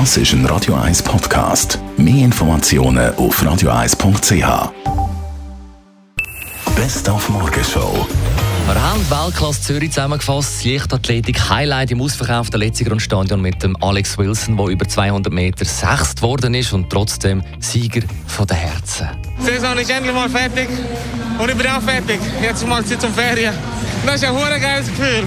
Das ist ein Radio 1 Podcast. Mehr Informationen auf radio1.ch. Best auf Morgenshow. Wir haben Weltklasse Zürich zusammengefasst. Das Leichtathletik-Highlight im ausverkauften Letzigrundstadion mit dem Alex Wilson, der über 200 Meter sechst worden ist und trotzdem Sieger von den Herzen. Die Saison ist endlich mal fertig und ich bin auch fertig. Jetzt mal Zeit zum Ferien. Das ist ein hohes geiles Gefühl.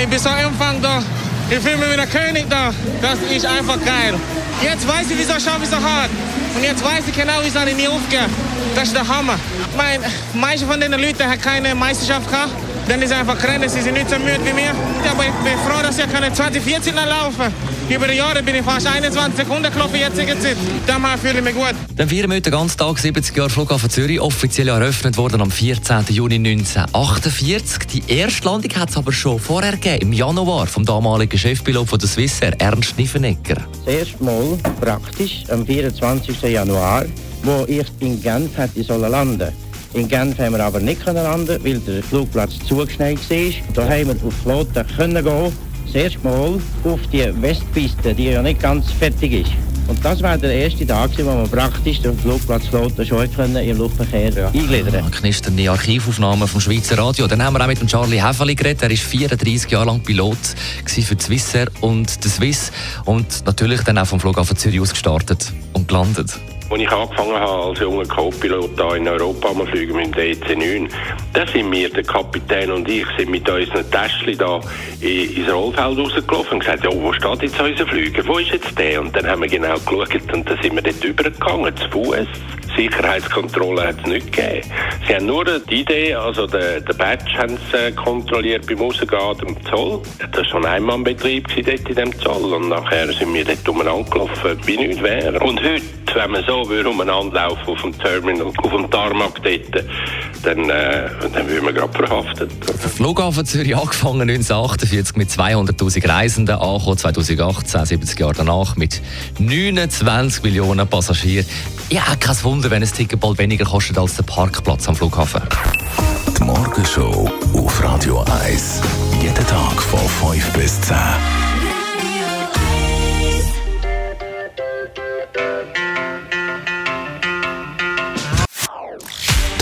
Ich bin so Empfang da. Ich fühle mich wie ein König da. Das ist einfach geil. Jetzt weiß ich, wieso schaffe ich so hart. Und jetzt weiß ich genau, wieso ich nie aufgehe. Das ist der Hammer. Mein, manche von den Leuten haben keine Meisterschaft gehabt. Dann ist einfach rennen, sie sind nicht so müde wie mir. Aber ich bin froh, dass ich 2014 laufen Über die Jahre bin ich fast 21 Sekunden gelaufen jetziger Zeit. Daher fühle ich mich gut. Dann feiern wir heute den ganzen Tag 70 Jahre Flughafen Zürich, offiziell eröffnet worden am 14. Juni 1948. Die erste Landung hat es aber schon vorher gegeben, im Januar, vom damaligen Chefpilot von der Swissair, Ernst Niffenegger. Das erste Mal praktisch am 24. Januar, wo ich in Genf hätte landen sollen. In Genf haben wir aber nicht landen weil der Flugplatz zugeschneit war. Da haben wir auf Flotte können gehen. Das erste Mal auf die Westpiste, die ja nicht ganz fertig ist. Und das war der erste Tag, wo wir praktisch den Flugplatz Flotte schon können im Luftverkehr ja. eingliedern ja, Knisternde Archivaufnahmen vom Schweizer Radio. Dann haben wir auch mit dem Charlie Häfeli geredet. Er war 34 Jahre lang Pilot für die Swissair und die Swiss. Und natürlich dann auch vom Flughafen Zürich aus gestartet und gelandet. Als ich angefangen habe als junger Co-Pilot hier in Europa am Fliegen mit dem DC-9, da sind wir, der Kapitän und ich, sind mit unseren Täschchen da ins Rollfeld rausgelaufen und gesagt, ja, wo steht jetzt unser Flüger? Wo ist jetzt der? Und dann haben wir genau geschaut und dann sind wir dort übergegangen, zu Fuß. Sicherheitskontrolle hat es nicht gegeben. Sie haben nur die Idee, also den, den Badge haben sie äh, kontrolliert beim Rausgehen dem Zoll. Das war schon ein Einmannbetrieb dort in dem Zoll und nachher sind wir dort umeinander gelaufen, wie nichts wäre. Und heute, wenn man so würde umeinander laufen auf dem Terminal, auf dem Tarmac dort, dann, äh, dann würden wir gerade verhaftet. Der Flughafen Zürich angefangen 1948 mit 200'000 Reisenden, angekommen 2018, 70 Jahre danach, mit 29 Millionen Passagieren. Ja, kein Wunder, wenn ein Ticket bald weniger kostet als der Parkplatz am Flughafen. Die Morgenshow auf Radio 1. Jeden Tag von 5 bis 10.